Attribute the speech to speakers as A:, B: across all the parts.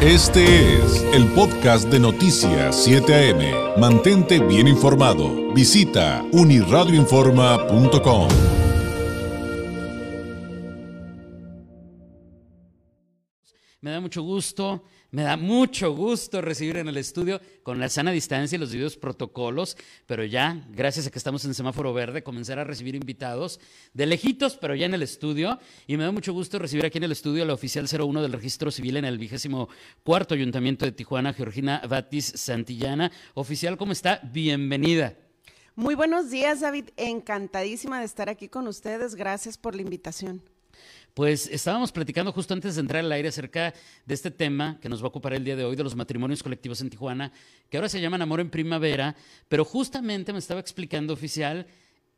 A: Este es el podcast de Noticias 7 AM. Mantente bien informado. Visita uniradioinforma.com.
B: Me da mucho gusto, me da mucho gusto recibir en el estudio con la sana distancia y los debidos protocolos, pero ya, gracias a que estamos en semáforo verde, comenzar a recibir invitados de lejitos, pero ya en el estudio. Y me da mucho gusto recibir aquí en el estudio a la oficial 01 del registro civil en el vigésimo cuarto ayuntamiento de Tijuana, Georgina Batis Santillana. Oficial, ¿cómo está? Bienvenida.
C: Muy buenos días, David. Encantadísima de estar aquí con ustedes. Gracias por la invitación.
B: Pues estábamos platicando justo antes de entrar al aire acerca de este tema que nos va a ocupar el día de hoy, de los matrimonios colectivos en Tijuana, que ahora se llaman Amor en Primavera, pero justamente me estaba explicando oficial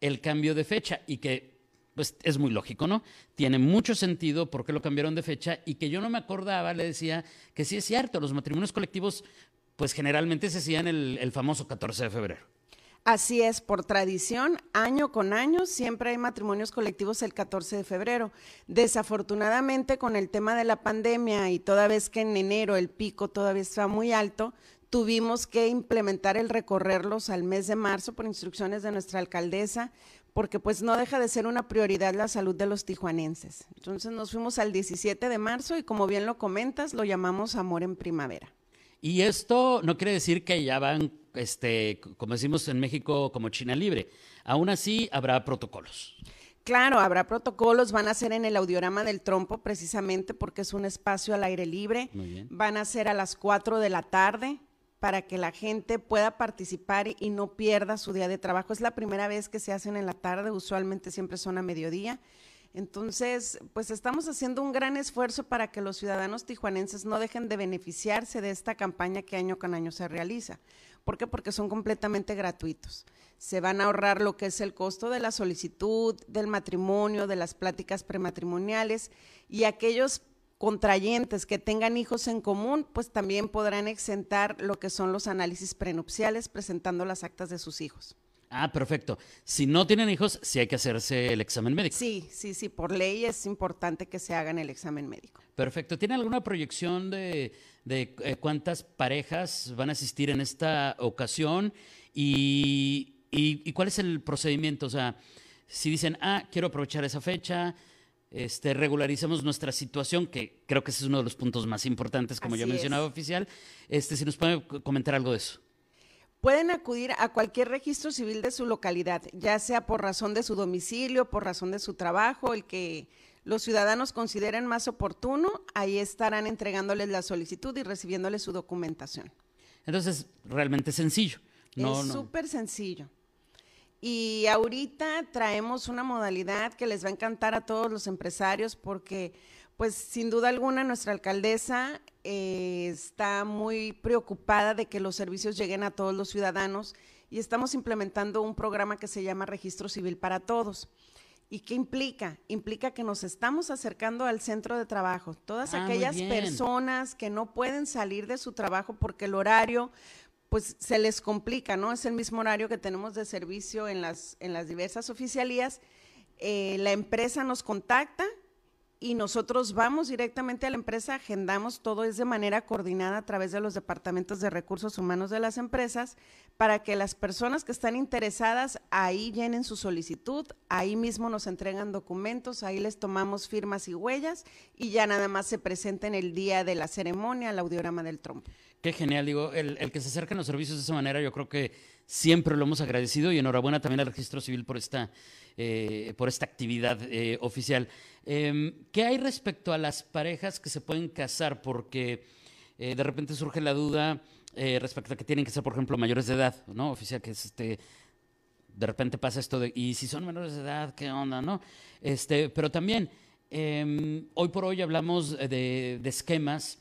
B: el cambio de fecha y que pues es muy lógico, ¿no? Tiene mucho sentido por qué lo cambiaron de fecha y que yo no me acordaba, le decía que sí es cierto, los matrimonios colectivos pues generalmente se hacían el, el famoso 14 de febrero.
C: Así es, por tradición, año con año, siempre hay matrimonios colectivos el 14 de febrero. Desafortunadamente, con el tema de la pandemia y toda vez que en enero el pico todavía está muy alto, tuvimos que implementar el recorrerlos al mes de marzo por instrucciones de nuestra alcaldesa, porque pues no deja de ser una prioridad la salud de los tijuanenses. Entonces nos fuimos al 17 de marzo y como bien lo comentas, lo llamamos Amor en Primavera.
B: Y esto no quiere decir que ya van, este, como decimos en México, como China libre. Aún así, habrá protocolos.
C: Claro, habrá protocolos, van a ser en el audiorama del trompo precisamente porque es un espacio al aire libre. Van a ser a las 4 de la tarde para que la gente pueda participar y no pierda su día de trabajo. Es la primera vez que se hacen en la tarde, usualmente siempre son a mediodía. Entonces, pues estamos haciendo un gran esfuerzo para que los ciudadanos tijuanenses no dejen de beneficiarse de esta campaña que año con año se realiza. ¿Por qué? Porque son completamente gratuitos. Se van a ahorrar lo que es el costo de la solicitud, del matrimonio, de las pláticas prematrimoniales y aquellos contrayentes que tengan hijos en común, pues también podrán exentar lo que son los análisis prenupciales presentando las actas de sus hijos.
B: Ah, perfecto. Si no tienen hijos, sí hay que hacerse el examen médico.
C: Sí, sí, sí, por ley es importante que se hagan el examen médico.
B: Perfecto. ¿Tiene alguna proyección de, eh, cuántas parejas van a asistir en esta ocasión y, y, cuál es el procedimiento? O sea, si dicen, ah, quiero aprovechar esa fecha, este, regularicemos nuestra situación, que creo que ese es uno de los puntos más importantes, como ya mencionaba oficial. Este, si nos puede comentar algo de eso.
C: Pueden acudir a cualquier registro civil de su localidad, ya sea por razón de su domicilio, por razón de su trabajo, el que los ciudadanos consideren más oportuno, ahí estarán entregándoles la solicitud y recibiéndoles su documentación.
B: Entonces, realmente sencillo.
C: es súper sencillo. Y ahorita traemos una modalidad que les va a encantar a todos los empresarios porque pues sin duda alguna nuestra alcaldesa eh, está muy preocupada de que los servicios lleguen a todos los ciudadanos y estamos implementando un programa que se llama Registro Civil para Todos. ¿Y qué implica? Implica que nos estamos acercando al centro de trabajo. Todas ah, aquellas personas que no pueden salir de su trabajo porque el horario pues se les complica, ¿no? Es el mismo horario que tenemos de servicio en las, en las diversas oficialías. Eh, la empresa nos contacta, y nosotros vamos directamente a la empresa, agendamos todo es de manera coordinada a través de los departamentos de recursos humanos de las empresas para que las personas que están interesadas ahí llenen su solicitud, ahí mismo nos entregan documentos, ahí les tomamos firmas y huellas y ya nada más se presenten el día de la ceremonia al audiograma del trompo.
B: Qué genial, digo, el, el que se acerquen los servicios de esa manera yo creo que siempre lo hemos agradecido y enhorabuena también al registro civil por esta eh, por esta actividad eh, oficial. Em, ¿Qué hay respecto a las parejas que se pueden casar? Porque eh, de repente surge la duda respecto a que tienen que ser, por ejemplo, mayores de edad, ¿no? Oficial que este, de repente pasa esto de, y si son menores de edad, ¿qué onda, no? Este, pero también, em, hoy por hoy hablamos de, esquemas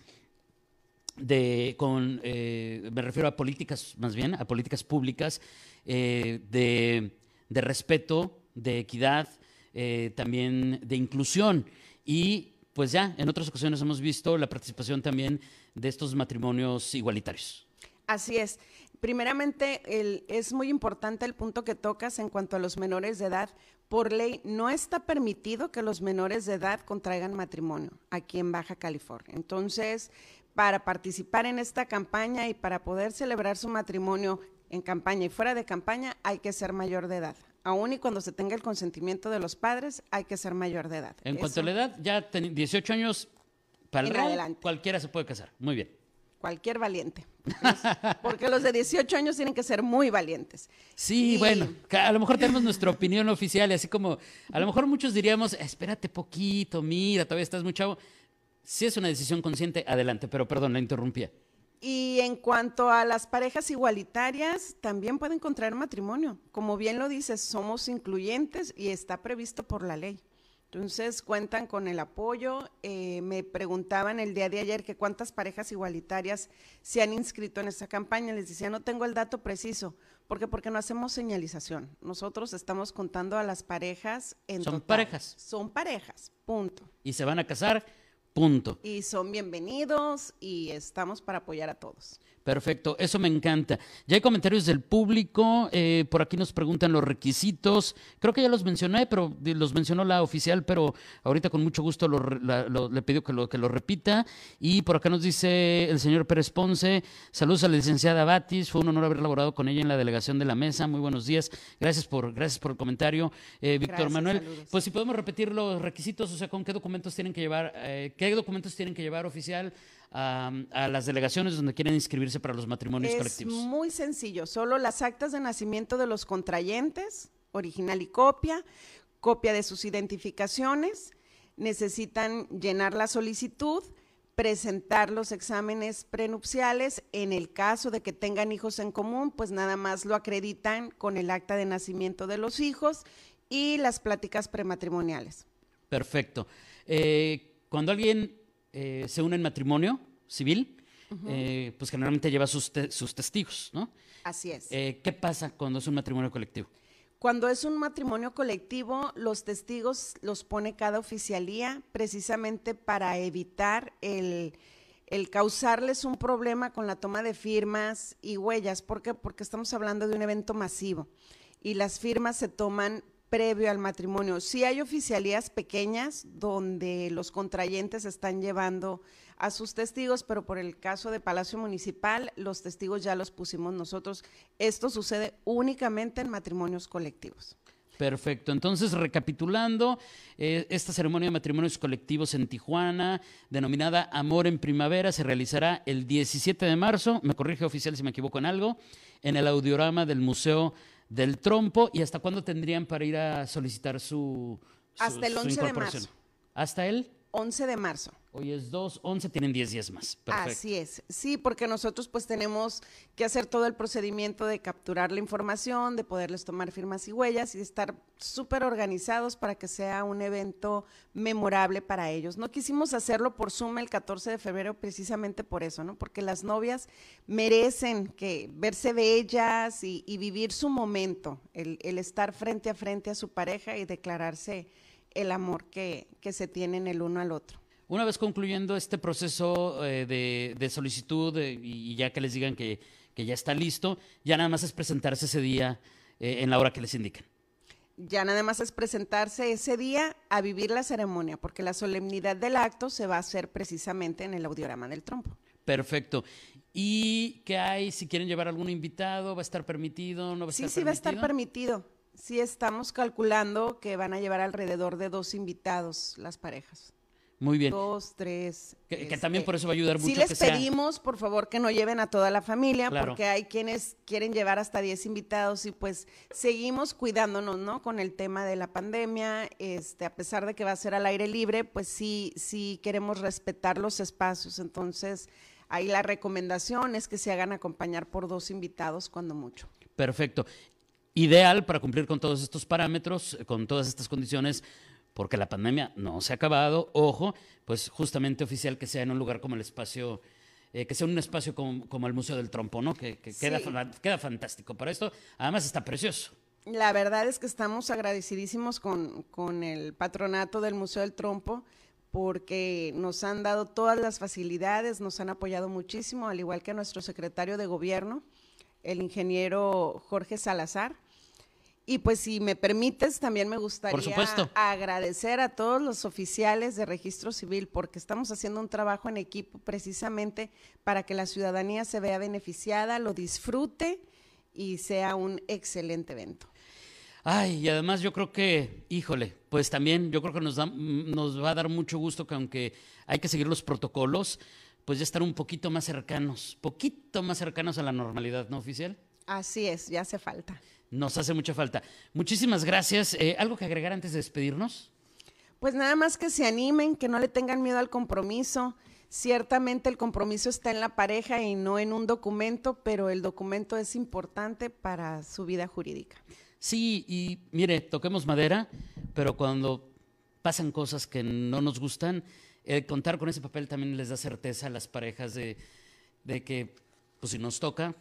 B: de, con, me refiero a políticas, más bien, a políticas públicas de, de respeto de equidad, eh, también de inclusión. Y pues ya, en otras ocasiones hemos visto la participación también de estos matrimonios igualitarios.
C: Así es. Primeramente, es muy importante el punto que tocas en cuanto a los menores de edad. Por ley, no está permitido que los menores de edad contraigan matrimonio aquí en Baja California. Entonces, para participar en esta campaña y para poder celebrar su matrimonio en campaña y fuera de campaña hay que ser mayor de edad. Aún y cuando se tenga el consentimiento de los padres, hay que ser mayor de edad.
B: En cuanto a la edad, ya 18 años para el rol, cualquiera se puede casar. Muy bien.
C: Cualquier valiente. Porque los de 18 años tienen que ser muy valientes.
B: Sí, bueno, a lo mejor tenemos nuestra opinión oficial y así como, a lo mejor muchos diríamos, espérate poquito, mira, todavía estás muy chavo. Si es una decisión consciente, adelante, pero perdón, la interrumpía.
C: Y en cuanto a las parejas igualitarias, también pueden contraer matrimonio. Como bien lo dices, somos incluyentes y está previsto por la ley. Entonces cuentan con el apoyo. Eh, me preguntaban el día de ayer que cuántas parejas igualitarias se han inscrito en esta campaña. Les decía, no tengo el dato preciso. ¿Por qué? Porque no hacemos señalización. Nosotros estamos contando a las parejas en
B: Son parejas.
C: Son parejas, punto.
B: Y se van a casar
C: Y son bienvenidos y estamos para apoyar a todos.
B: Perfecto, eso me encanta. Ya hay comentarios del público, eh, por aquí nos preguntan los requisitos, creo que ya los mencioné, pero los mencionó la oficial, pero ahorita con mucho gusto le pido que lo, que lo repita. Y por acá nos dice el señor Pérez Ponce, saludos a la licenciada Batis, fue un honor haber laborado con ella en la delegación de la mesa, muy buenos días, gracias por, gracias por el comentario. Eh, Víctor Manuel, pues si podemos repetir los requisitos, o sea, con qué documentos tienen que llevar, eh, qué documentos tienen que llevar oficial a, las delegaciones donde quieren inscribirse para los matrimonios colectivos?
C: Es muy sencillo, solo las actas de nacimiento de los contrayentes, original y copia, copia de sus identificaciones, necesitan llenar la solicitud, presentar los exámenes prenupciales. En el caso de que tengan hijos en común, pues nada más lo acreditan con el acta de nacimiento de los hijos y las pláticas prematrimoniales.
B: Perfecto. Eh, cuando alguien eh, se une en matrimonio civil, eh, pues generalmente lleva sus, sus, testigos, ¿no?
C: Así es.
B: Eh, ¿Qué pasa cuando es un matrimonio colectivo?
C: Cuando es un matrimonio colectivo, los testigos los pone cada oficialía precisamente para evitar el, el causarles un problema con la toma de firmas y huellas. ¿Por qué? Porque estamos hablando de un evento masivo y las firmas se toman previo al matrimonio. Sí hay oficialías pequeñas donde los contrayentes están llevando a sus testigos, pero por el caso de Palacio Municipal, los testigos ya los pusimos nosotros. Esto sucede únicamente en matrimonios colectivos.
B: Perfecto. Entonces, recapitulando, eh, esta ceremonia de matrimonios colectivos en Tijuana, denominada Amor en Primavera, se realizará el 17 de marzo, me corrige oficial si me equivoco en algo, en el audiorama del Museo del trompo y hasta cuándo tendrían para ir a solicitar su,
C: hasta el 11 de marzo.
B: Hasta el
C: 11 de marzo.
B: Hoy es 2, 11, tienen 10 días más. Perfecto.
C: Así es. Sí, porque nosotros pues tenemos que hacer todo el procedimiento de capturar la información, de poderles tomar firmas y huellas y de estar súper organizados para que sea un evento memorable para ellos. No quisimos hacerlo por Zoom el 14 de febrero precisamente por eso, ¿no? Porque las novias merecen que verse bellas y, y vivir su momento, el, el estar frente a frente a su pareja y declararse el amor que, se tienen el uno al otro.
B: Una vez concluyendo este proceso eh, de, solicitud eh, y ya que les digan que, ya está listo, ya nada más es presentarse ese día eh, en la hora que les indiquen.
C: Ya nada más es presentarse ese día a vivir la ceremonia, porque la solemnidad del acto se va a hacer precisamente en el audiorama del trompo.
B: Perfecto. ¿Y qué hay? Si quieren llevar algún invitado, ¿va a estar permitido? ¿No va a
C: sí, sí, va a estar permitido sí estamos calculando que van a llevar alrededor de dos invitados las parejas.
B: Muy bien.
C: Dos, tres.
B: Que, también por eso va a ayudar mucho.
C: Sí les pedimos, por favor, que no lleven a toda la familia, porque hay quienes quieren llevar hasta diez invitados y pues seguimos cuidándonos, ¿no? Con el tema de la pandemia, este, a pesar de que va a ser al aire libre, pues sí, sí queremos respetar los espacios. Entonces, ahí la recomendación es que se hagan acompañar por dos invitados cuando mucho.
B: Perfecto ideal para cumplir con todos estos parámetros, con todas estas condiciones, porque la pandemia no se ha acabado, ojo, pues justamente oficial que sea en un lugar como el espacio, eh, que sea un espacio como, el Museo del Trompo, ¿no? Que, queda, queda fantástico. Para esto, además está precioso.
C: La verdad es que estamos agradecidísimos con, con el patronato del Museo del Trompo porque nos han dado todas las facilidades, nos han apoyado muchísimo, al igual que nuestro secretario de gobierno, el ingeniero Jorge Salazar. Y pues si me permites, también me gustaría agradecer a todos los oficiales de registro civil porque estamos haciendo un trabajo en equipo precisamente para que la ciudadanía se vea beneficiada, lo disfrute y sea un excelente evento.
B: Ay, y además yo creo que, híjole, pues también yo creo que nos, da, nos va a dar mucho gusto que aunque hay que seguir los protocolos, pues ya estar un poquito más cercanos, poquito más cercanos a la normalidad, ¿no, oficial?
C: Así es, ya hace falta.
B: Nos hace mucha falta. Muchísimas gracias. Eh, ¿Algo que agregar antes de despedirnos?
C: Pues nada más que se animen, que no le tengan miedo al compromiso. Ciertamente el compromiso está en la pareja y no en un documento, pero el documento es importante para su vida jurídica.
B: Sí, y mire, toquemos madera, pero cuando pasan cosas que no nos gustan, contar con ese papel también les da certeza a las parejas de, de que pues si nos toca,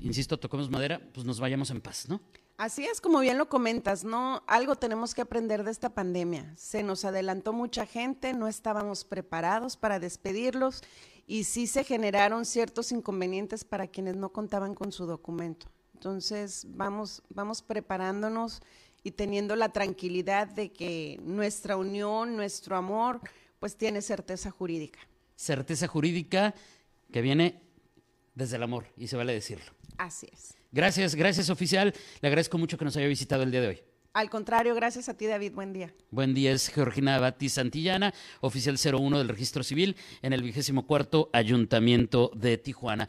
B: insisto, tocamos madera, pues nos vayamos en paz, ¿no?
C: Así es, como bien lo comentas, ¿no? Algo tenemos que aprender de esta pandemia. Se nos adelantó mucha gente, no estábamos preparados para despedirlos y sí se generaron ciertos inconvenientes para quienes no contaban con su documento. Entonces, vamos, vamos preparándonos y teniendo la tranquilidad de que nuestra unión, nuestro amor, pues tiene certeza jurídica.
B: Certeza jurídica que viene desde el amor, y se vale decirlo.
C: Así es.
B: Gracias, gracias oficial. Le agradezco mucho que nos haya visitado el día de hoy.
C: Al contrario, gracias a ti, David. Buen día.
B: Buen día, es Georgina Batis Santillana, oficial 01 del Registro Civil en el vigésimo cuarto Ayuntamiento de Tijuana.